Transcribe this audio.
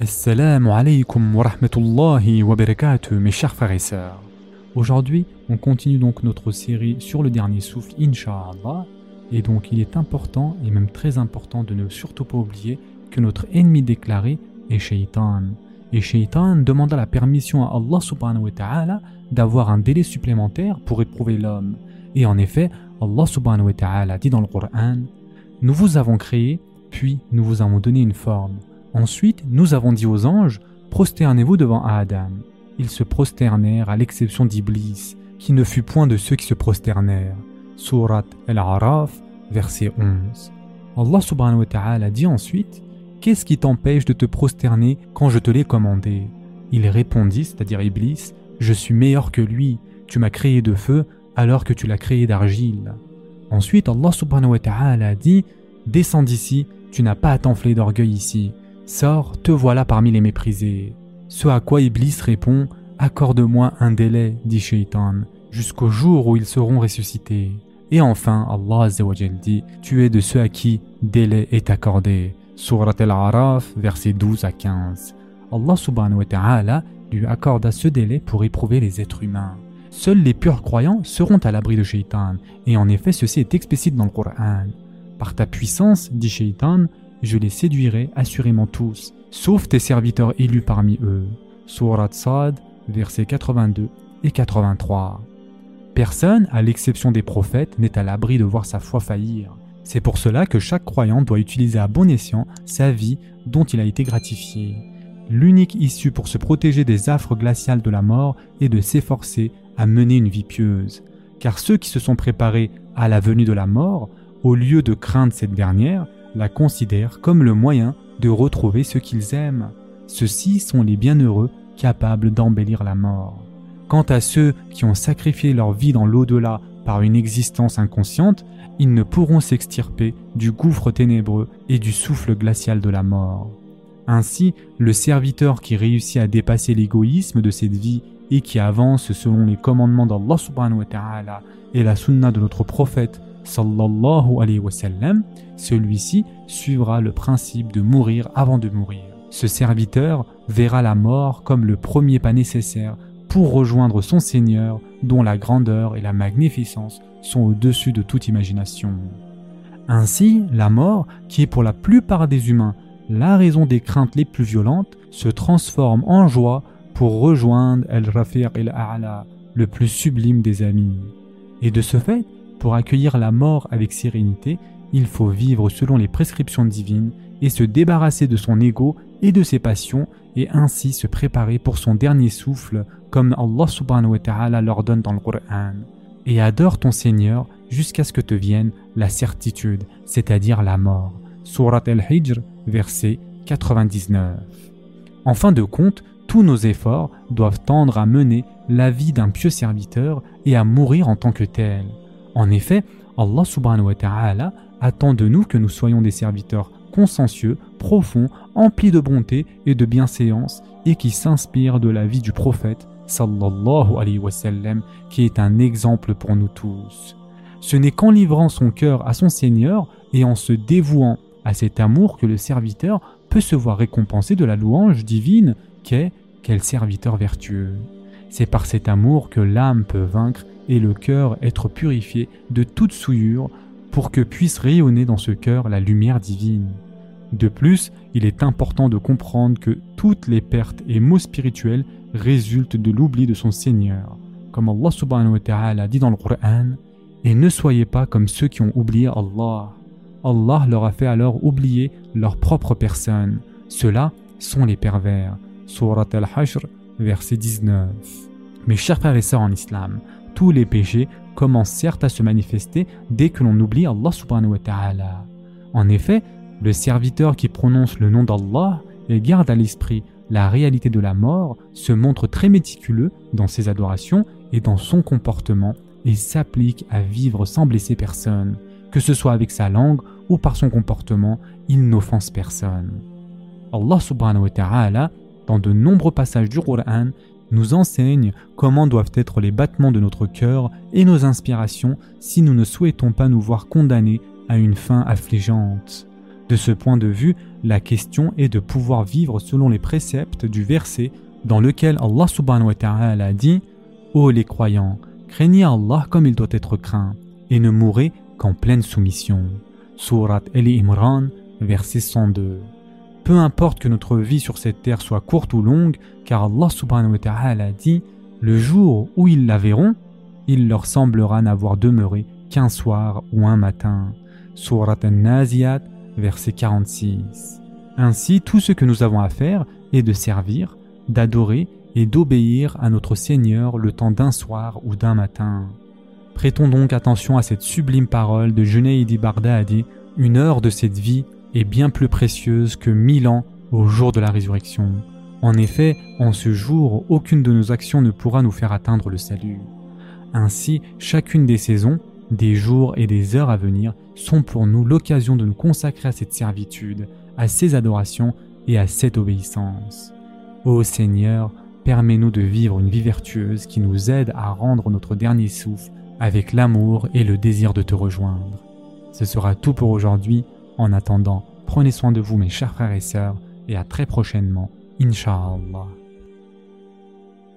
Assalamu alaikum wa rahmatullahi wa barakatuh, mes chers frères et sœurs. Aujourd'hui, on continue donc notre série sur le dernier souffle, Inch'Allah. Et donc, il est important et même très important de ne surtout pas oublier que notre ennemi déclaré est Shaitan. Et Shaitan demanda la permission à Allah subhanahu wa ta'ala d'avoir un délai supplémentaire pour éprouver l'homme. Et en effet, Allah subhanahu wa ta'ala dit dans le Coran Nous vous avons créé, puis nous vous avons donné une forme. Ensuite, nous avons dit aux anges Prosternez-vous devant Adam. Ils se prosternèrent à l'exception d'Iblis, qui ne fut point de ceux qui se prosternèrent. Surat Al-Araf, verset 11. Allah subhanahu wa ta'ala dit ensuite Qu'est-ce qui t'empêche de te prosterner quand je te l'ai commandé? Il répondit, c'est-à-dire Iblis Je suis meilleur que lui, tu m'as créé de feu alors que tu l'as créé d'argile. Ensuite, Allah subhanahu wa ta'ala dit Descends d'ici, tu n'as pas à t'enfler d'orgueil ici. Sors, te voilà parmi les méprisés. Ce à quoi Iblis répond Accorde-moi un délai, dit Shaitan, jusqu'au jour où ils seront ressuscités. Et enfin, Allah dit Tu es de ceux à qui délai est accordé. Surat al-Araf, versets 12 à 15. Allah subhanahu wa ta'ala lui accorda ce délai pour éprouver les êtres humains. Seuls les purs croyants seront à l'abri de Shaitan, et en effet ceci est explicite dans le Coran. Par ta puissance, dit Shaitan, je les séduirai assurément tous, sauf tes serviteurs élus parmi eux. Surat Sad, versets 82 et 83. Personne, à l'exception des prophètes, n'est à l'abri de voir sa foi faillir. C'est pour cela que chaque croyant doit utiliser à bon escient sa vie dont il a été gratifié. L'unique issue pour se protéger des affres glaciales de la mort est de s'efforcer à mener une vie pieuse. Car ceux qui se sont préparés à la venue de la mort, au lieu de craindre cette dernière, la considèrent comme le moyen de retrouver ce qu'ils aiment. Ceux-ci sont les bienheureux capables d'embellir la mort. Quant à ceux qui ont sacrifié leur vie dans l'au-delà par une existence inconsciente, ils ne pourront s'extirper du gouffre ténébreux et du souffle glacial de la mort. Ainsi, le serviteur qui réussit à dépasser l'égoïsme de cette vie et qui avance selon les commandements d'Allah subhanahu wa ta'ala et la sunna de notre prophète sallallahu alayhi wa sallam, celui-ci suivra le principe de mourir avant de mourir. Ce serviteur verra la mort comme le premier pas nécessaire pour rejoindre son Seigneur dont la grandeur et la magnificence sont au-dessus de toute imagination. Ainsi, la mort, qui est pour la plupart des humains la raison des craintes les plus violentes, se transforme en joie pour rejoindre El-Rafiq el-A'la, le plus sublime des amis. Et de ce fait, pour accueillir la mort avec sérénité, il faut vivre selon les prescriptions divines et se débarrasser de son ego et de ses passions et ainsi se préparer pour son dernier souffle comme Allah subhanahu wa ta'ala l'ordonne dans le Coran. Et adore ton Seigneur jusqu'à ce que te vienne la certitude, c'est-à-dire la mort. Surat al-Hijr, verset 99. En fin de compte, tous nos efforts doivent tendre à mener la vie d'un pieux serviteur et à mourir en tant que tel. En effet, Allah subhanahu wa ta'ala attend de nous que nous soyons des serviteurs consciencieux, profonds, emplis de bonté et de bienséance et qui s'inspirent de la vie du prophète sallallahu alayhi wa sallam, qui est un exemple pour nous tous. Ce n'est qu'en livrant son cœur à son Seigneur et en se dévouant à cet amour que le serviteur peut se voir récompensé de la louange divine qu'est quel serviteur vertueux. C'est par cet amour que l'âme peut vaincre et le cœur être purifié de toute souillure pour que puisse rayonner dans ce cœur la lumière divine. De plus, il est important de comprendre que toutes les pertes et maux spirituels résultent de l'oubli de son Seigneur. Comme Allah subhanahu wa ta'ala dit dans le Coran, et ne soyez pas comme ceux qui ont oublié Allah. Allah leur a fait alors oublier leur propre personne. Ceux-là sont les pervers. Surat al-Hashr, verset 19. Mes chers frères et sœurs en islam, tous les péchés commencent certes à se manifester dès que l'on oublie Allah subhanahu wa ta'ala. En effet, le serviteur qui prononce le nom d'Allah et garde à l'esprit la réalité de la mort se montre très méticuleux dans ses adorations et dans son comportement et s'applique à vivre sans blesser personne, que ce soit avec sa langue ou par son comportement, il n'offense personne. Allah subhanahu wa ta'ala, dans de nombreux passages du Qur'an, nous enseigne comment doivent être les battements de notre cœur et nos inspirations si nous ne souhaitons pas nous voir condamnés à une fin affligeante. De ce point de vue, la question est de pouvoir vivre selon les préceptes du verset dans lequel Allah subhanahu wa ta'ala a dit Ô les croyants, craignez Allah comme il doit être craint et ne mourrez qu'en pleine soumission. Surat El Imran, verset 102. Peu importe que notre vie sur cette terre soit courte ou longue, car Allah subhanahu wa ta'ala a dit Le jour où ils la verront, il leur semblera n'avoir demeuré qu'un soir ou un matin. Surat An-Naziyat, verset 46. Ainsi, tout ce que nous avons à faire est de servir, d'adorer et d'obéir à notre Seigneur le temps d'un soir ou d'un matin. Prêtons donc attention à cette sublime parole de Junaidi Bardadi, une heure de cette vie est bien plus précieuse que mille ans au jour de la résurrection. En effet, en ce jour, aucune de nos actions ne pourra nous faire atteindre le salut. Ainsi, chacune des saisons, des jours et des heures à venir sont pour nous l'occasion de nous consacrer à cette servitude, à ces adorations et à cette obéissance. Ô Seigneur, permets-nous de vivre une vie vertueuse qui nous aide à rendre notre dernier souffle avec l'amour et le désir de te rejoindre. Ce sera tout pour aujourd'hui. En attendant, prenez soin de vous mes chers frères et sœurs et à très prochainement, Inch'Allah.